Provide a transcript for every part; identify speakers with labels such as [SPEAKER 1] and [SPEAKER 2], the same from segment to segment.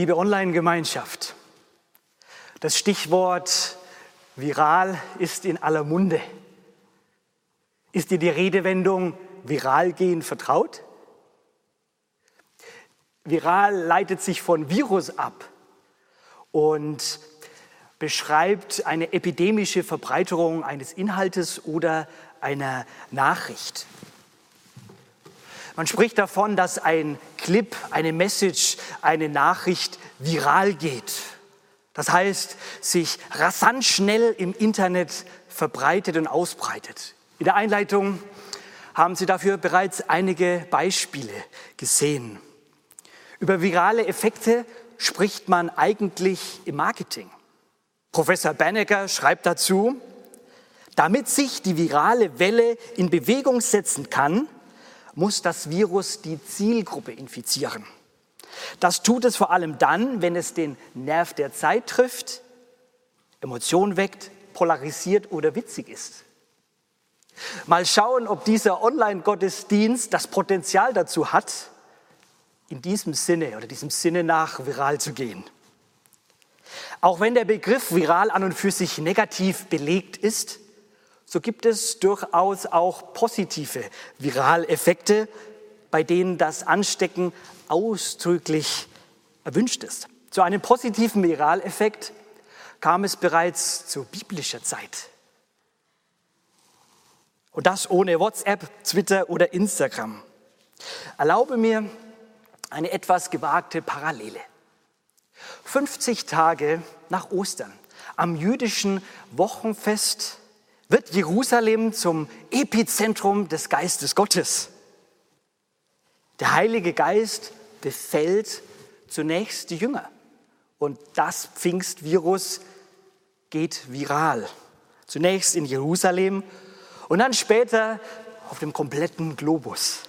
[SPEAKER 1] Liebe Online-Gemeinschaft, das Stichwort viral ist in aller Munde. Ist dir die Redewendung viral gehen vertraut? Viral leitet sich von Virus ab und beschreibt eine epidemische Verbreiterung eines Inhaltes oder einer Nachricht. Man spricht davon, dass ein Clip, eine Message, eine Nachricht viral geht. Das heißt, sich rasant schnell im Internet verbreitet und ausbreitet. In der Einleitung haben Sie dafür bereits einige Beispiele gesehen. Über virale Effekte spricht man eigentlich im Marketing. Professor Banneker schreibt dazu, damit sich die virale Welle in Bewegung setzen kann, muss das Virus die Zielgruppe infizieren. Das tut es vor allem dann, wenn es den Nerv der Zeit trifft, Emotionen weckt, polarisiert oder witzig ist. Mal schauen, ob dieser Online-Gottesdienst das Potenzial dazu hat, in diesem Sinne oder diesem Sinne nach viral zu gehen. Auch wenn der Begriff viral an und für sich negativ belegt ist, so gibt es durchaus auch positive Viraleffekte, bei denen das Anstecken ausdrücklich erwünscht ist. Zu einem positiven Viraleffekt kam es bereits zu biblischer Zeit. Und das ohne WhatsApp, Twitter oder Instagram. Erlaube mir eine etwas gewagte Parallele. 50 Tage nach Ostern, am jüdischen Wochenfest, wird Jerusalem zum Epizentrum des Geistes Gottes. Der Heilige Geist befällt zunächst die Jünger und das Pfingstvirus geht viral. Zunächst in Jerusalem und dann später auf dem kompletten Globus.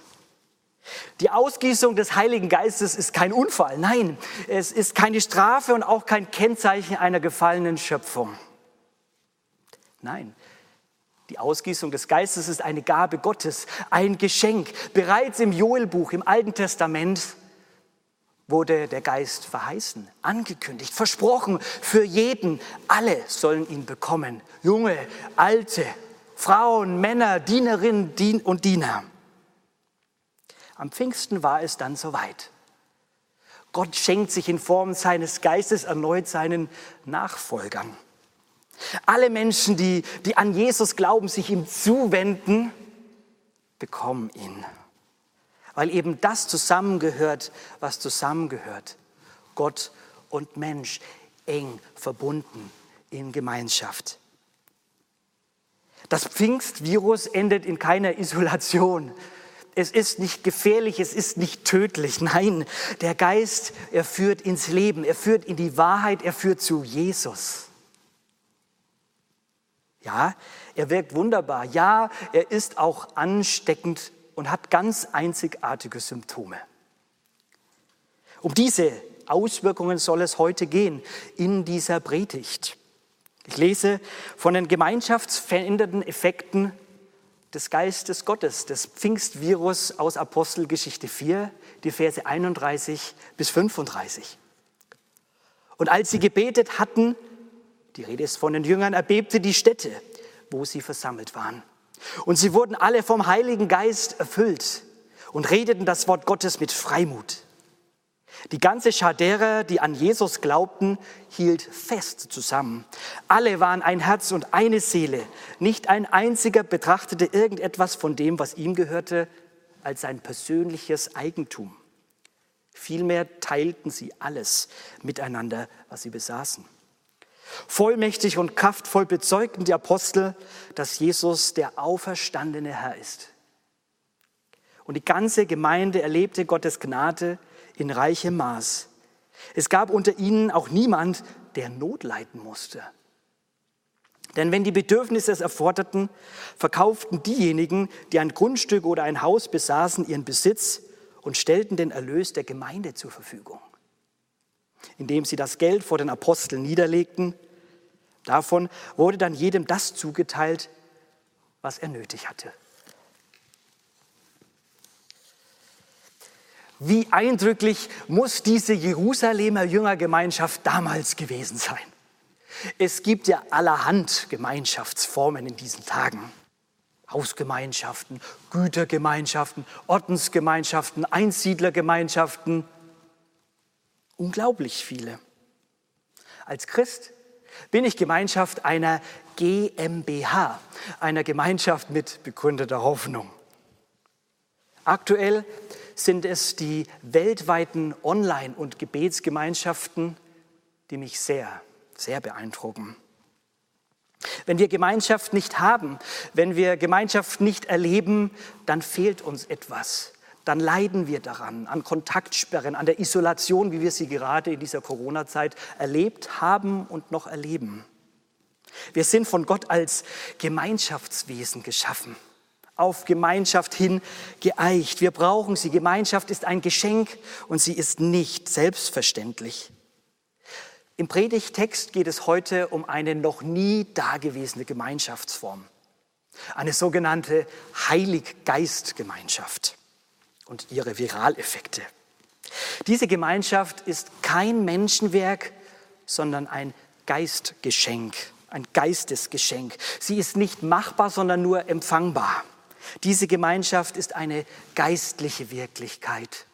[SPEAKER 1] Die Ausgießung des Heiligen Geistes ist kein Unfall, nein, es ist keine Strafe und auch kein Kennzeichen einer gefallenen Schöpfung. Nein, die Ausgießung des Geistes ist eine Gabe Gottes, ein Geschenk. Bereits im Joelbuch, im Alten Testament, wurde der Geist verheißen, angekündigt, versprochen für jeden. Alle sollen ihn bekommen. Junge, alte, Frauen, Männer, Dienerinnen und Diener. Am Pfingsten war es dann soweit. Gott schenkt sich in Form seines Geistes erneut seinen Nachfolgern. Alle Menschen, die, die an Jesus glauben, sich ihm zuwenden, bekommen ihn. Weil eben das zusammengehört, was zusammengehört. Gott und Mensch eng verbunden in Gemeinschaft. Das Pfingstvirus endet in keiner Isolation. Es ist nicht gefährlich, es ist nicht tödlich. Nein, der Geist, er führt ins Leben, er führt in die Wahrheit, er führt zu Jesus. Ja, er wirkt wunderbar. Ja, er ist auch ansteckend und hat ganz einzigartige Symptome. Um diese Auswirkungen soll es heute gehen in dieser Predigt. Ich lese von den gemeinschaftsverändernden Effekten des Geistes Gottes, des Pfingstvirus aus Apostelgeschichte 4, die Verse 31 bis 35. Und als sie gebetet hatten, die Rede ist von den Jüngern, erbebte die Stätte, wo sie versammelt waren. Und sie wurden alle vom Heiligen Geist erfüllt und redeten das Wort Gottes mit Freimut. Die ganze Schar derer, die an Jesus glaubten, hielt fest zusammen. Alle waren ein Herz und eine Seele. Nicht ein einziger betrachtete irgendetwas von dem, was ihm gehörte, als sein persönliches Eigentum. Vielmehr teilten sie alles miteinander, was sie besaßen. Vollmächtig und kraftvoll bezeugten die Apostel, dass Jesus der auferstandene Herr ist. Und die ganze Gemeinde erlebte Gottes Gnade in reichem Maß. Es gab unter ihnen auch niemand, der Not leiden musste. Denn wenn die Bedürfnisse es erforderten, verkauften diejenigen, die ein Grundstück oder ein Haus besaßen, ihren Besitz und stellten den Erlös der Gemeinde zur Verfügung. Indem sie das Geld vor den Aposteln niederlegten, davon wurde dann jedem das zugeteilt, was er nötig hatte. Wie eindrücklich muss diese Jerusalemer Jüngergemeinschaft damals gewesen sein. Es gibt ja allerhand Gemeinschaftsformen in diesen Tagen. Hausgemeinschaften, Gütergemeinschaften, Ordensgemeinschaften, Einsiedlergemeinschaften. Unglaublich viele. Als Christ bin ich Gemeinschaft einer GmbH, einer Gemeinschaft mit begründeter Hoffnung. Aktuell sind es die weltweiten Online- und Gebetsgemeinschaften, die mich sehr, sehr beeindrucken. Wenn wir Gemeinschaft nicht haben, wenn wir Gemeinschaft nicht erleben, dann fehlt uns etwas. Dann leiden wir daran, an Kontaktsperren, an der Isolation, wie wir sie gerade in dieser Corona-Zeit erlebt haben und noch erleben. Wir sind von Gott als Gemeinschaftswesen geschaffen, auf Gemeinschaft hin geeicht. Wir brauchen sie. Gemeinschaft ist ein Geschenk und sie ist nicht selbstverständlich. Im Predigtext geht es heute um eine noch nie dagewesene Gemeinschaftsform, eine sogenannte Heiliggeistgemeinschaft und ihre Viraleffekte. Diese Gemeinschaft ist kein Menschenwerk, sondern ein Geistgeschenk, ein Geistesgeschenk. Sie ist nicht machbar, sondern nur empfangbar. Diese Gemeinschaft ist eine geistliche Wirklichkeit.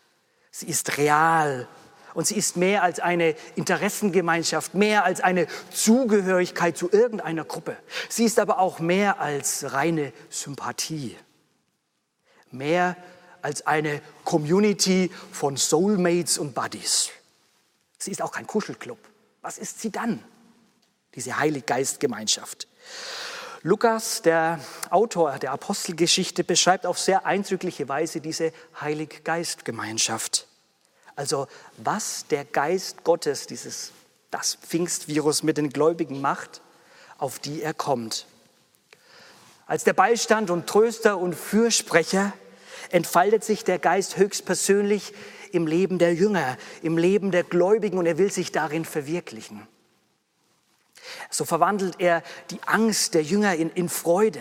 [SPEAKER 1] Sie ist real und sie ist mehr als eine Interessengemeinschaft, mehr als eine Zugehörigkeit zu irgendeiner Gruppe. Sie ist aber auch mehr als reine Sympathie. Mehr als eine Community von Soulmates und Buddies. Sie ist auch kein Kuschelclub. Was ist sie dann? Diese Heiliggeistgemeinschaft. Lukas, der Autor der Apostelgeschichte, beschreibt auf sehr eindrückliche Weise diese Heiliggeistgemeinschaft. Also was der Geist Gottes, dieses, das Pfingstvirus mit den Gläubigen macht, auf die er kommt. Als der Beistand und Tröster und Fürsprecher entfaltet sich der Geist höchstpersönlich im Leben der Jünger, im Leben der Gläubigen und er will sich darin verwirklichen. So verwandelt er die Angst der Jünger in, in Freude,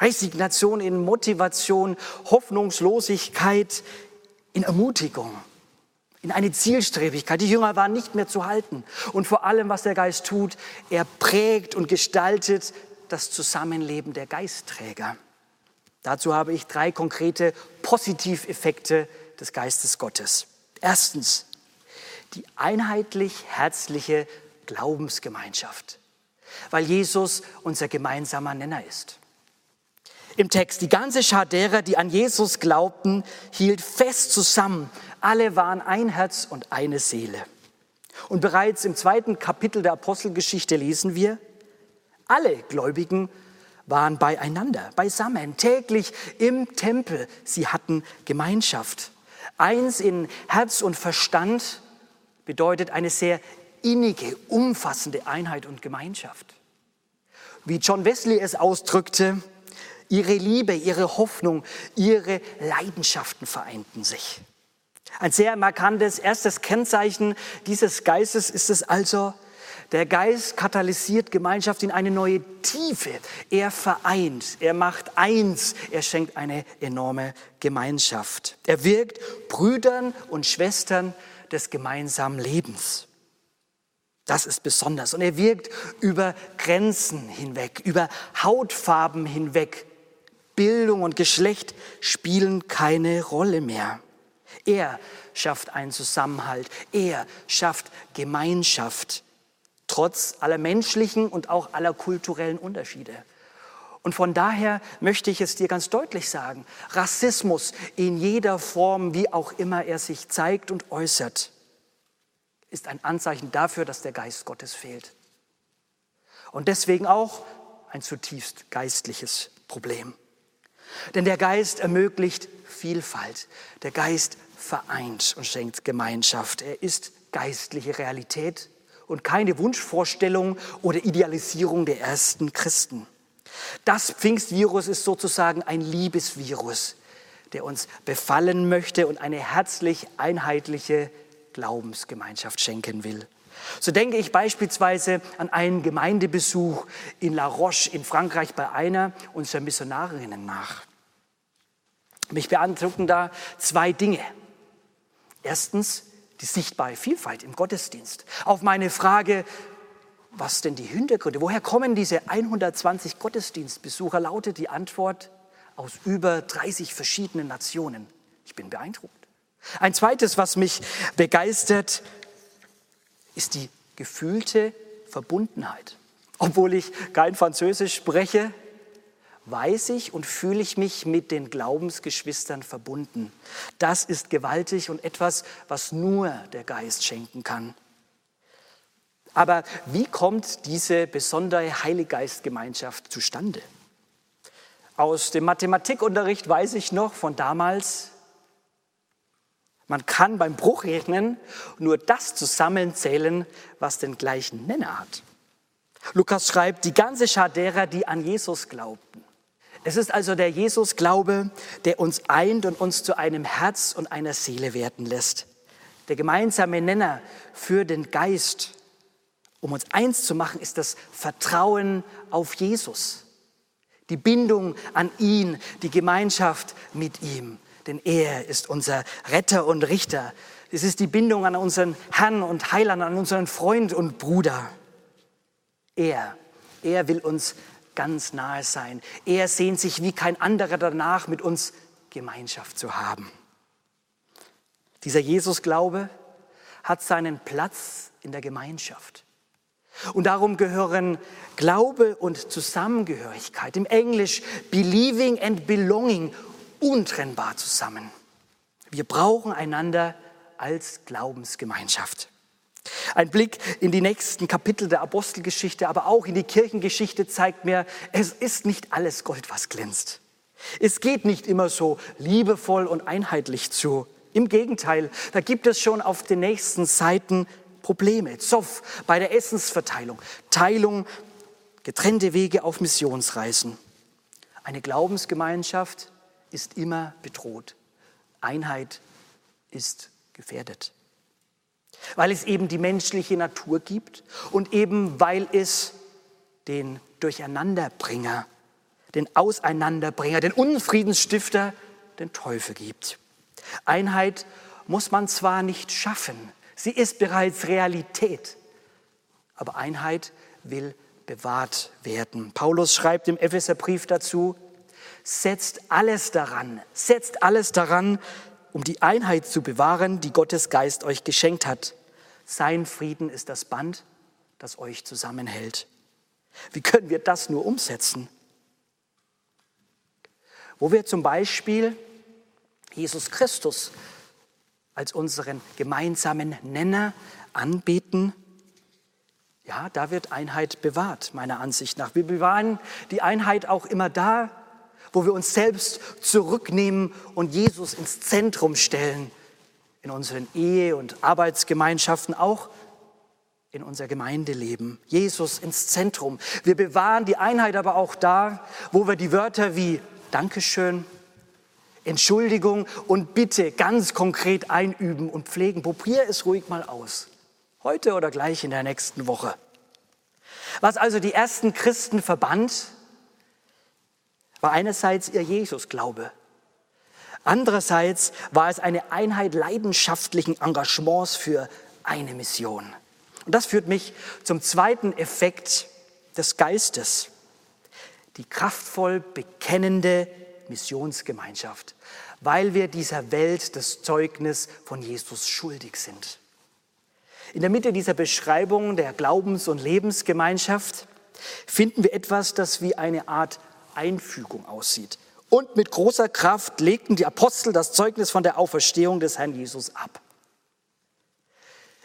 [SPEAKER 1] Resignation in Motivation, Hoffnungslosigkeit in Ermutigung, in eine Zielstrebigkeit. Die Jünger waren nicht mehr zu halten. Und vor allem, was der Geist tut, er prägt und gestaltet das Zusammenleben der Geistträger. Dazu habe ich drei konkrete Positiveffekte des Geistes Gottes. Erstens, die einheitlich herzliche Glaubensgemeinschaft, weil Jesus unser gemeinsamer Nenner ist im Text. Die ganze Schar derer, die an Jesus glaubten, hielt fest zusammen. Alle waren ein Herz und eine Seele. Und bereits im zweiten Kapitel der Apostelgeschichte lesen wir, alle Gläubigen waren beieinander, beisammen, täglich im Tempel. Sie hatten Gemeinschaft. Eins in Herz und Verstand bedeutet eine sehr innige, umfassende Einheit und Gemeinschaft. Wie John Wesley es ausdrückte, Ihre Liebe, ihre Hoffnung, ihre Leidenschaften vereinten sich. Ein sehr markantes erstes Kennzeichen dieses Geistes ist es also, der Geist katalysiert Gemeinschaft in eine neue Tiefe. Er vereint, er macht eins, er schenkt eine enorme Gemeinschaft. Er wirkt Brüdern und Schwestern des gemeinsamen Lebens. Das ist besonders. Und er wirkt über Grenzen hinweg, über Hautfarben hinweg, Bildung und Geschlecht spielen keine Rolle mehr. Er schafft einen Zusammenhalt. Er schafft Gemeinschaft, trotz aller menschlichen und auch aller kulturellen Unterschiede. Und von daher möchte ich es dir ganz deutlich sagen, Rassismus in jeder Form, wie auch immer er sich zeigt und äußert, ist ein Anzeichen dafür, dass der Geist Gottes fehlt. Und deswegen auch ein zutiefst geistliches Problem. Denn der Geist ermöglicht Vielfalt. Der Geist vereint und schenkt Gemeinschaft. Er ist geistliche Realität und keine Wunschvorstellung oder Idealisierung der ersten Christen. Das Pfingstvirus ist sozusagen ein Liebesvirus, der uns befallen möchte und eine herzlich einheitliche Glaubensgemeinschaft schenken will. So denke ich beispielsweise an einen Gemeindebesuch in La Roche in Frankreich bei einer unserer Missionarinnen nach. Mich beeindrucken da zwei Dinge. Erstens die sichtbare Vielfalt im Gottesdienst. Auf meine Frage, was denn die Hintergründe, woher kommen diese 120 Gottesdienstbesucher, lautet die Antwort aus über 30 verschiedenen Nationen. Ich bin beeindruckt. Ein zweites, was mich begeistert, ist die gefühlte Verbundenheit. Obwohl ich kein Französisch spreche, weiß ich und fühle ich mich mit den Glaubensgeschwistern verbunden. Das ist gewaltig und etwas, was nur der Geist schenken kann. Aber wie kommt diese besondere Heiliggeistgemeinschaft zustande? Aus dem Mathematikunterricht weiß ich noch von damals, man kann beim Bruchrechnen nur das zusammenzählen, was den gleichen Nenner hat. Lukas schreibt, die ganze Schar derer, die an Jesus glaubten. Es ist also der Jesus-Glaube, der uns eint und uns zu einem Herz und einer Seele werden lässt. Der gemeinsame Nenner für den Geist, um uns eins zu machen, ist das Vertrauen auf Jesus. Die Bindung an ihn, die Gemeinschaft mit ihm denn er ist unser Retter und Richter. Es ist die Bindung an unseren Herrn und Heiland, an unseren Freund und Bruder. Er, er will uns ganz nahe sein. Er sehnt sich wie kein anderer danach, mit uns Gemeinschaft zu haben. Dieser Jesus-Glaube hat seinen Platz in der Gemeinschaft. Und darum gehören Glaube und Zusammengehörigkeit, im Englisch Believing and Belonging, untrennbar zusammen. Wir brauchen einander als Glaubensgemeinschaft. Ein Blick in die nächsten Kapitel der Apostelgeschichte, aber auch in die Kirchengeschichte zeigt mir, es ist nicht alles Gold, was glänzt. Es geht nicht immer so liebevoll und einheitlich zu. Im Gegenteil, da gibt es schon auf den nächsten Seiten Probleme. Zoff bei der Essensverteilung, Teilung, getrennte Wege auf Missionsreisen. Eine Glaubensgemeinschaft, ist immer bedroht. Einheit ist gefährdet. Weil es eben die menschliche Natur gibt und eben weil es den Durcheinanderbringer, den Auseinanderbringer, den Unfriedensstifter, den Teufel gibt. Einheit muss man zwar nicht schaffen, sie ist bereits Realität, aber Einheit will bewahrt werden. Paulus schreibt im Epheserbrief dazu, setzt alles daran, setzt alles daran, um die Einheit zu bewahren, die Gottes Geist euch geschenkt hat. Sein Frieden ist das Band, das euch zusammenhält. Wie können wir das nur umsetzen? Wo wir zum Beispiel Jesus Christus als unseren gemeinsamen Nenner anbeten, ja, da wird Einheit bewahrt, meiner Ansicht nach. Wir bewahren die Einheit auch immer da, wo wir uns selbst zurücknehmen und Jesus ins Zentrum stellen, in unseren Ehe- und Arbeitsgemeinschaften, auch in unser Gemeindeleben. Jesus ins Zentrum. Wir bewahren die Einheit aber auch da, wo wir die Wörter wie Dankeschön, Entschuldigung und Bitte ganz konkret einüben und pflegen. Probier es ruhig mal aus. Heute oder gleich in der nächsten Woche. Was also die ersten Christen verband, war einerseits ihr Jesusglaube. Andererseits war es eine Einheit leidenschaftlichen Engagements für eine Mission. Und das führt mich zum zweiten Effekt des Geistes. Die kraftvoll bekennende Missionsgemeinschaft, weil wir dieser Welt das Zeugnis von Jesus schuldig sind. In der Mitte dieser Beschreibung der Glaubens- und Lebensgemeinschaft finden wir etwas, das wie eine Art Einfügung aussieht. Und mit großer Kraft legten die Apostel das Zeugnis von der Auferstehung des Herrn Jesus ab.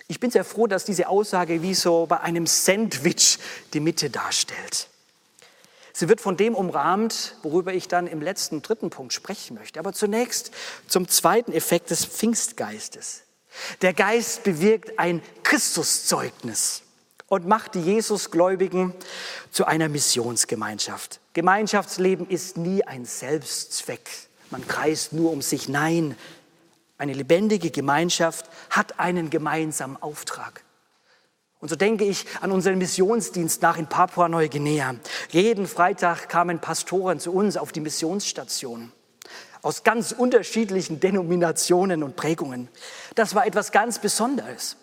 [SPEAKER 1] Ich bin sehr froh, dass diese Aussage wie so bei einem Sandwich die Mitte darstellt. Sie wird von dem umrahmt, worüber ich dann im letzten dritten Punkt sprechen möchte. Aber zunächst zum zweiten Effekt des Pfingstgeistes. Der Geist bewirkt ein Christuszeugnis und macht die Jesusgläubigen zu einer Missionsgemeinschaft. Gemeinschaftsleben ist nie ein Selbstzweck. Man kreist nur um sich. Nein, eine lebendige Gemeinschaft hat einen gemeinsamen Auftrag. Und so denke ich an unseren Missionsdienst nach in Papua-Neuguinea. Jeden Freitag kamen Pastoren zu uns auf die Missionsstation aus ganz unterschiedlichen Denominationen und Prägungen. Das war etwas ganz Besonderes,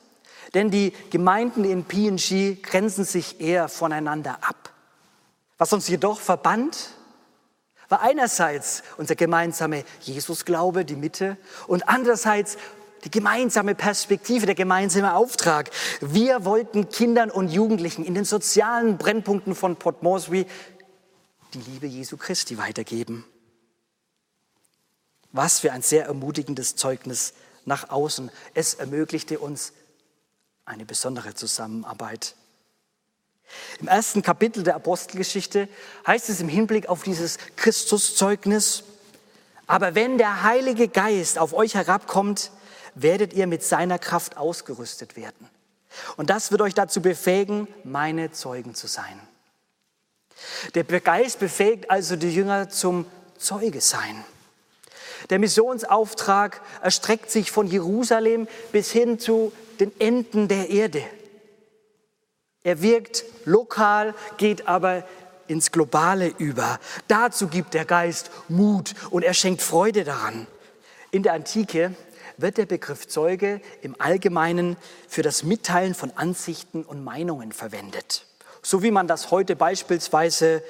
[SPEAKER 1] denn die Gemeinden in PNG grenzen sich eher voneinander ab. Was uns jedoch verband, war einerseits unser gemeinsamer Jesusglaube, die Mitte, und andererseits die gemeinsame Perspektive, der gemeinsame Auftrag. Wir wollten Kindern und Jugendlichen in den sozialen Brennpunkten von Port Moresby die Liebe Jesu Christi weitergeben. Was für ein sehr ermutigendes Zeugnis nach außen. Es ermöglichte uns eine besondere Zusammenarbeit. Im ersten Kapitel der Apostelgeschichte heißt es im Hinblick auf dieses Christuszeugnis, aber wenn der Heilige Geist auf euch herabkommt, werdet ihr mit seiner Kraft ausgerüstet werden. Und das wird euch dazu befähigen, meine Zeugen zu sein. Der Geist befähigt also die Jünger zum Zeuge sein. Der Missionsauftrag erstreckt sich von Jerusalem bis hin zu den Enden der Erde. Er wirkt lokal, geht aber ins Globale über. Dazu gibt der Geist Mut und er schenkt Freude daran. In der Antike wird der Begriff Zeuge im Allgemeinen für das Mitteilen von Ansichten und Meinungen verwendet. So wie man das heute beispielsweise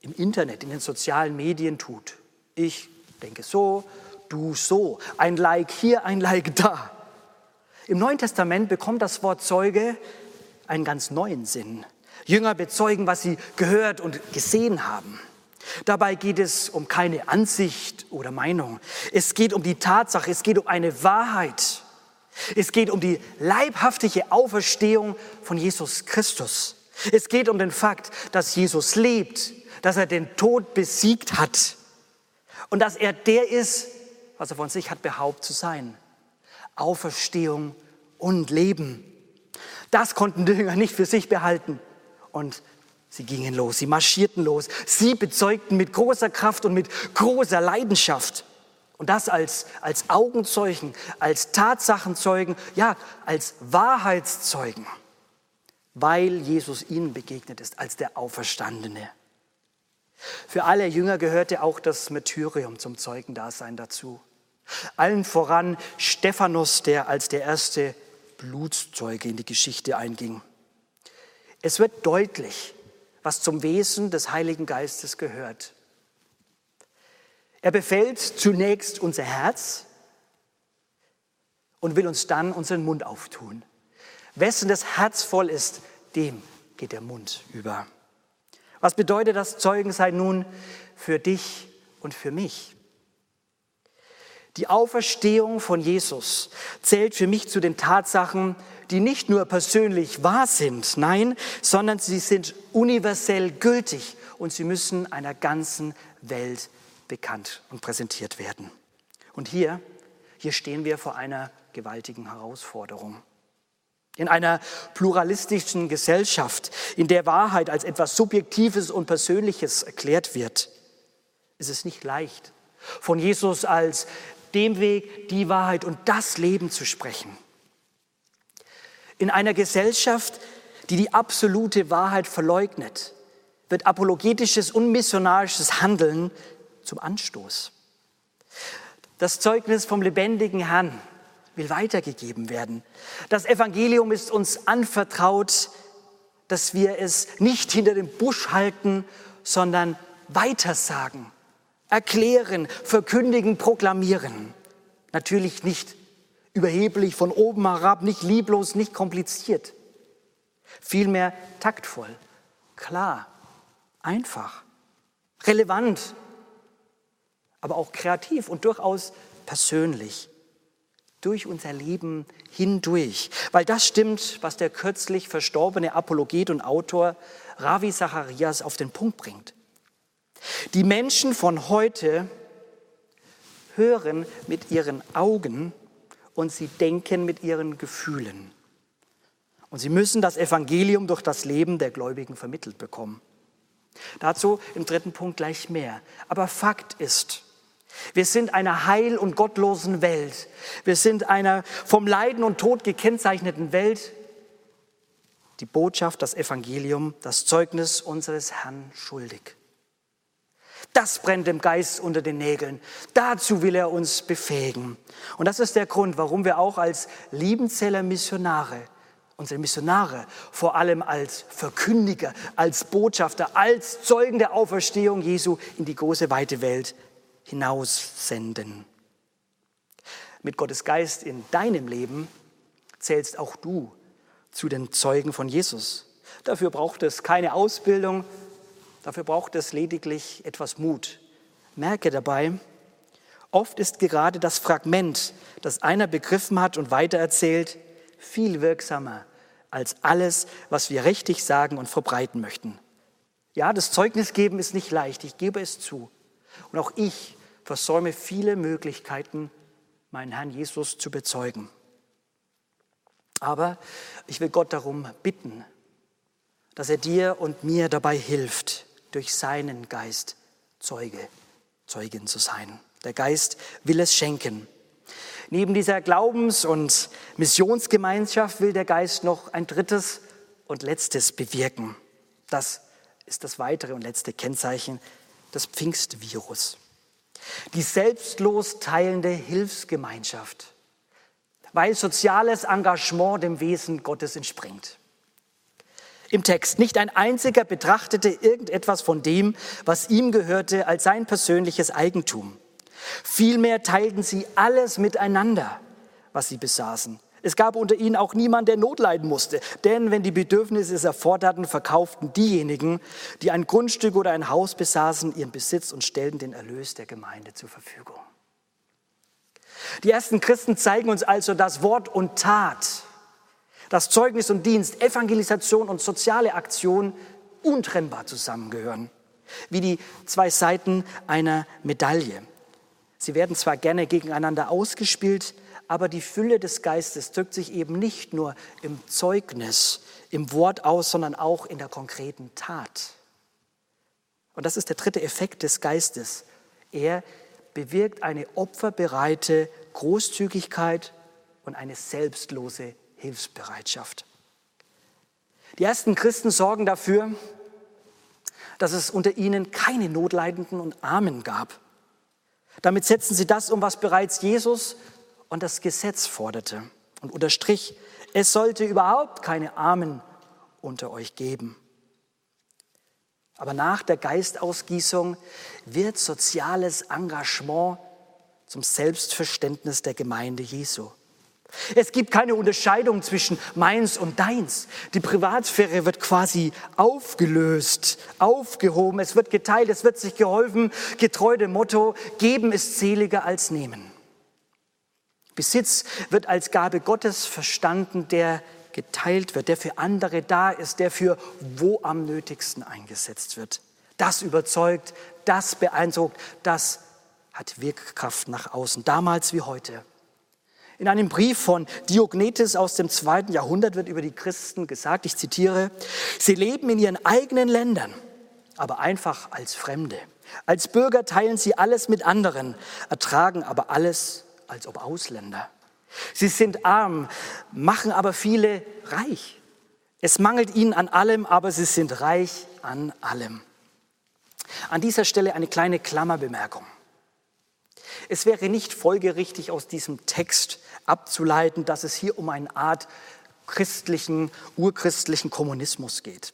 [SPEAKER 1] im Internet, in den sozialen Medien tut. Ich denke so, du so. Ein Like hier, ein Like da. Im Neuen Testament bekommt das Wort Zeuge einen ganz neuen Sinn. Jünger bezeugen, was sie gehört und gesehen haben. Dabei geht es um keine Ansicht oder Meinung. Es geht um die Tatsache, es geht um eine Wahrheit. Es geht um die leibhaftige Auferstehung von Jesus Christus. Es geht um den Fakt, dass Jesus lebt, dass er den Tod besiegt hat und dass er der ist, was er von sich hat behauptet zu sein. Auferstehung und Leben. Das konnten die Jünger nicht für sich behalten. Und Sie gingen los, sie marschierten los, sie bezeugten mit großer Kraft und mit großer Leidenschaft. Und das als, als Augenzeugen, als Tatsachenzeugen, ja, als Wahrheitszeugen, weil Jesus ihnen begegnet ist, als der Auferstandene. Für alle Jünger gehörte auch das Martyrium zum Zeugendasein dazu. Allen voran Stephanus, der als der erste Blutzeuge in die Geschichte einging. Es wird deutlich, was zum Wesen des Heiligen Geistes gehört. Er befällt zunächst unser Herz und will uns dann unseren Mund auftun. Wessen das Herz voll ist, dem geht der Mund über. Was bedeutet das Zeugensein nun für dich und für mich? Die Auferstehung von Jesus zählt für mich zu den Tatsachen, die nicht nur persönlich wahr sind, nein, sondern sie sind universell gültig und sie müssen einer ganzen Welt bekannt und präsentiert werden. Und hier, hier stehen wir vor einer gewaltigen Herausforderung. In einer pluralistischen Gesellschaft, in der Wahrheit als etwas Subjektives und Persönliches erklärt wird, ist es nicht leicht, von Jesus als dem Weg, die Wahrheit und das Leben zu sprechen. In einer Gesellschaft, die die absolute Wahrheit verleugnet, wird apologetisches und missionarisches Handeln zum Anstoß. Das Zeugnis vom lebendigen Herrn will weitergegeben werden. Das Evangelium ist uns anvertraut, dass wir es nicht hinter dem Busch halten, sondern weitersagen, erklären, verkündigen, proklamieren. Natürlich nicht überheblich von oben herab, nicht lieblos, nicht kompliziert. Vielmehr taktvoll, klar, einfach, relevant, aber auch kreativ und durchaus persönlich. durch unser Leben hindurch. Weil das stimmt, was der kürzlich verstorbene Apologet und Autor Ravi Zacharias auf den Punkt bringt. Die Menschen von heute hören mit ihren Augen und sie denken mit ihren Gefühlen. Und sie müssen das Evangelium durch das Leben der Gläubigen vermittelt bekommen. Dazu im dritten Punkt gleich mehr. Aber Fakt ist, wir sind einer heil- und gottlosen Welt. Wir sind einer vom Leiden und Tod gekennzeichneten Welt. Die Botschaft, das Evangelium, das Zeugnis unseres Herrn schuldig. Das brennt dem Geist unter den Nägeln. Dazu will er uns befähigen. Und das ist der Grund, warum wir auch als Liebenzeller Missionare, unsere Missionare vor allem als Verkündiger, als Botschafter, als Zeugen der Auferstehung Jesu in die große weite Welt hinaussenden. Mit Gottes Geist in deinem Leben zählst auch du zu den Zeugen von Jesus. Dafür braucht es keine Ausbildung, dafür braucht es lediglich etwas Mut. Merke dabei, oft ist gerade das Fragment, das einer begriffen hat und weitererzählt, viel wirksamer als alles, was wir richtig sagen und verbreiten möchten. Ja, das Zeugnis geben ist nicht leicht, ich gebe es zu. Und auch ich versäume viele Möglichkeiten, meinen Herrn Jesus zu bezeugen. Aber ich will Gott darum bitten, dass er dir und mir dabei hilft, durch seinen Geist Zeuge, Zeugin zu sein. Der Geist will es schenken. Neben dieser Glaubens- und Missionsgemeinschaft will der Geist noch ein drittes und letztes bewirken. Das ist das weitere und letzte Kennzeichen des Pfingstvirus. Die selbstlos teilende Hilfsgemeinschaft, weil soziales Engagement dem Wesen Gottes entspringt. Im Text nicht ein einziger betrachtete irgendetwas von dem, was ihm gehörte, als sein persönliches Eigentum. Vielmehr teilten sie alles miteinander, was sie besaßen. Es gab unter ihnen auch niemand, der Not leiden musste. Denn wenn die Bedürfnisse es erforderten, verkauften diejenigen, die ein Grundstück oder ein Haus besaßen, ihren Besitz und stellten den Erlös der Gemeinde zur Verfügung. Die ersten Christen zeigen uns also, dass Wort und Tat, das Zeugnis und Dienst, Evangelisation und soziale Aktion untrennbar zusammengehören, wie die zwei Seiten einer Medaille. Sie werden zwar gerne gegeneinander ausgespielt, aber die Fülle des Geistes drückt sich eben nicht nur im Zeugnis, im Wort aus, sondern auch in der konkreten Tat. Und das ist der dritte Effekt des Geistes. Er bewirkt eine opferbereite Großzügigkeit und eine selbstlose Hilfsbereitschaft. Die ersten Christen sorgen dafür, dass es unter ihnen keine Notleidenden und Armen gab. Damit setzen sie das um, was bereits Jesus und das Gesetz forderte und unterstrich, es sollte überhaupt keine Armen unter euch geben. Aber nach der Geistausgießung wird soziales Engagement zum Selbstverständnis der Gemeinde Jesu. Es gibt keine Unterscheidung zwischen meins und deins. Die Privatsphäre wird quasi aufgelöst, aufgehoben, es wird geteilt, es wird sich geholfen, getreu dem Motto, geben ist seliger als nehmen. Besitz wird als Gabe Gottes verstanden, der geteilt wird, der für andere da ist, der für wo am nötigsten eingesetzt wird. Das überzeugt, das beeindruckt, das hat Wirkkraft nach außen, damals wie heute. In einem Brief von Diognetes aus dem zweiten Jahrhundert wird über die Christen gesagt, ich zitiere, sie leben in ihren eigenen Ländern, aber einfach als Fremde. Als Bürger teilen sie alles mit anderen, ertragen aber alles als ob Ausländer. Sie sind arm, machen aber viele reich. Es mangelt ihnen an allem, aber sie sind reich an allem. An dieser Stelle eine kleine Klammerbemerkung. Es wäre nicht folgerichtig aus diesem Text abzuleiten, dass es hier um eine Art christlichen, urchristlichen Kommunismus geht,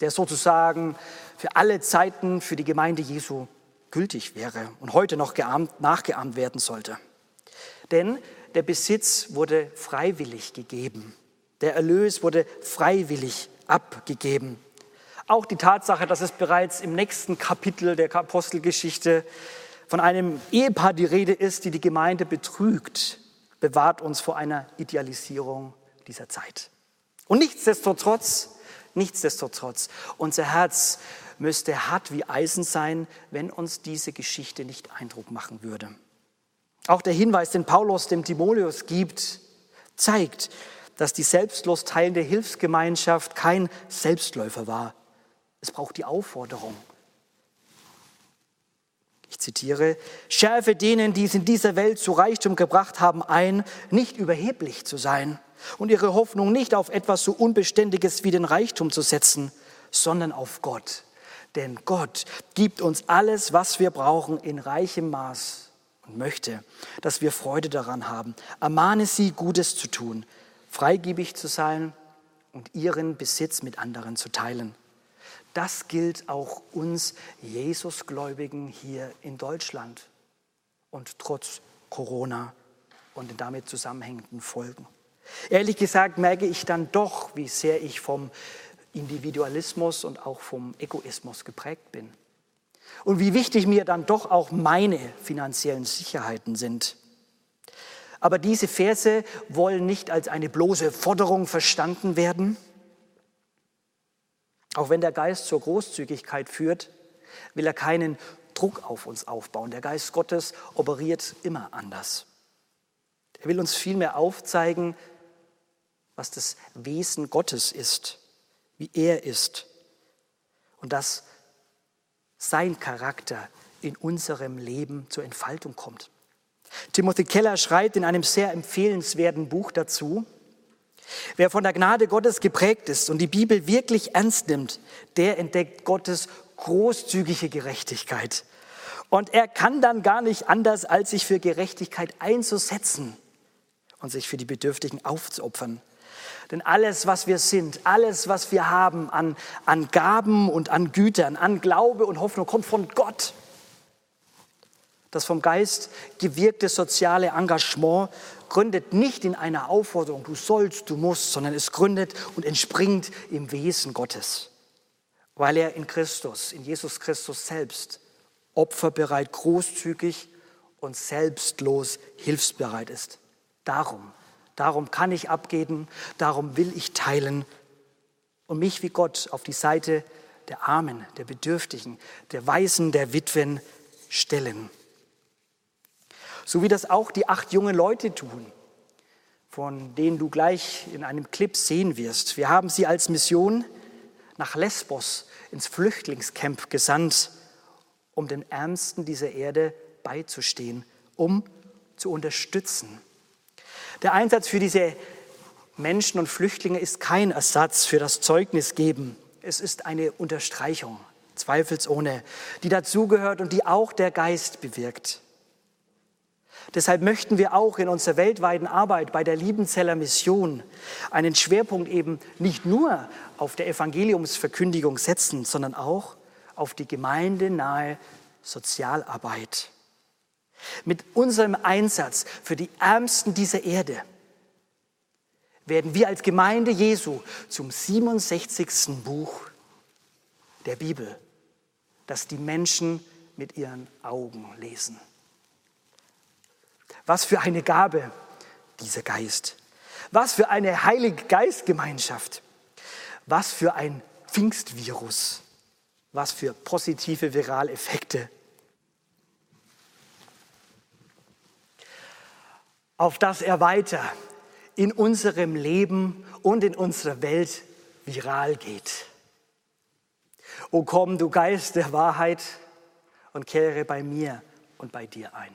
[SPEAKER 1] der sozusagen für alle Zeiten für die Gemeinde Jesu gültig wäre und heute noch geahmt, nachgeahmt werden sollte. Denn der Besitz wurde freiwillig gegeben. Der Erlös wurde freiwillig abgegeben. Auch die Tatsache, dass es bereits im nächsten Kapitel der Apostelgeschichte von einem Ehepaar die Rede ist, die die Gemeinde betrügt, bewahrt uns vor einer Idealisierung dieser Zeit. Und nichtsdestotrotz, nichtsdestotrotz, unser Herz müsste hart wie Eisen sein, wenn uns diese Geschichte nicht Eindruck machen würde. Auch der Hinweis, den Paulus dem Timotheus gibt, zeigt, dass die selbstlos teilende Hilfsgemeinschaft kein Selbstläufer war. Es braucht die Aufforderung. Ich zitiere, schärfe denen, die es in dieser Welt zu Reichtum gebracht haben, ein, nicht überheblich zu sein und ihre Hoffnung nicht auf etwas so Unbeständiges wie den Reichtum zu setzen, sondern auf Gott. Denn Gott gibt uns alles, was wir brauchen, in reichem Maß und möchte, dass wir Freude daran haben. Ermahne sie, Gutes zu tun, freigebig zu sein und ihren Besitz mit anderen zu teilen. Das gilt auch uns Jesusgläubigen hier in Deutschland und trotz Corona und den damit zusammenhängenden Folgen. Ehrlich gesagt merke ich dann doch, wie sehr ich vom Individualismus und auch vom Egoismus geprägt bin. Und wie wichtig mir dann doch auch meine finanziellen Sicherheiten sind. Aber diese Verse wollen nicht als eine bloße Forderung verstanden werden. Auch wenn der Geist zur Großzügigkeit führt, will er keinen Druck auf uns aufbauen. Der Geist Gottes operiert immer anders. Er will uns vielmehr aufzeigen, was das Wesen Gottes ist, wie er ist und dass sein Charakter in unserem Leben zur Entfaltung kommt. Timothy Keller schreibt in einem sehr empfehlenswerten Buch dazu, wer von der Gnade Gottes geprägt ist und die Bibel wirklich ernst nimmt, der entdeckt Gottes großzügige Gerechtigkeit. Und er kann dann gar nicht anders, als sich für Gerechtigkeit einzusetzen und sich für die Bedürftigen aufzuopfern. Denn alles, was wir sind, alles, was wir haben an, an Gaben und an Gütern, an Glaube und Hoffnung, kommt von Gott. Das vom Geist gewirkte soziale Engagement gründet nicht in einer Aufforderung, du sollst, du musst, sondern es gründet und entspringt im Wesen Gottes, weil er in Christus, in Jesus Christus selbst, opferbereit, großzügig und selbstlos hilfsbereit ist. Darum Darum kann ich abgeben, darum will ich teilen und mich wie Gott auf die Seite der Armen, der Bedürftigen, der Waisen, der Witwen stellen. So wie das auch die acht jungen Leute tun, von denen du gleich in einem Clip sehen wirst. Wir haben sie als Mission nach Lesbos ins Flüchtlingscamp gesandt, um den Ärmsten dieser Erde beizustehen, um zu unterstützen. Der Einsatz für diese Menschen und Flüchtlinge ist kein Ersatz für das Zeugnis geben. Es ist eine Unterstreichung, zweifelsohne, die dazugehört und die auch der Geist bewirkt. Deshalb möchten wir auch in unserer weltweiten Arbeit bei der Liebenzeller Mission einen Schwerpunkt eben nicht nur auf der Evangeliumsverkündigung setzen, sondern auch auf die gemeindenahe Sozialarbeit. Mit unserem Einsatz für die Ärmsten dieser Erde werden wir als Gemeinde Jesu zum 67. Buch der Bibel, das die Menschen mit ihren Augen lesen. Was für eine Gabe, dieser Geist. Was für eine heilige Geistgemeinschaft. Was für ein Pfingstvirus. Was für positive Viraleffekte. auf dass er weiter in unserem Leben und in unserer Welt viral geht. O komm, du Geist der Wahrheit, und kehre bei mir und bei dir ein.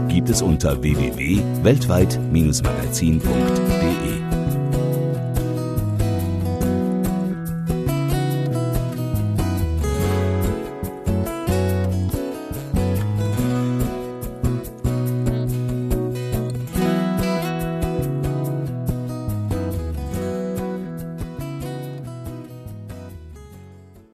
[SPEAKER 2] gibt es unter www.weltweit-magazin.de.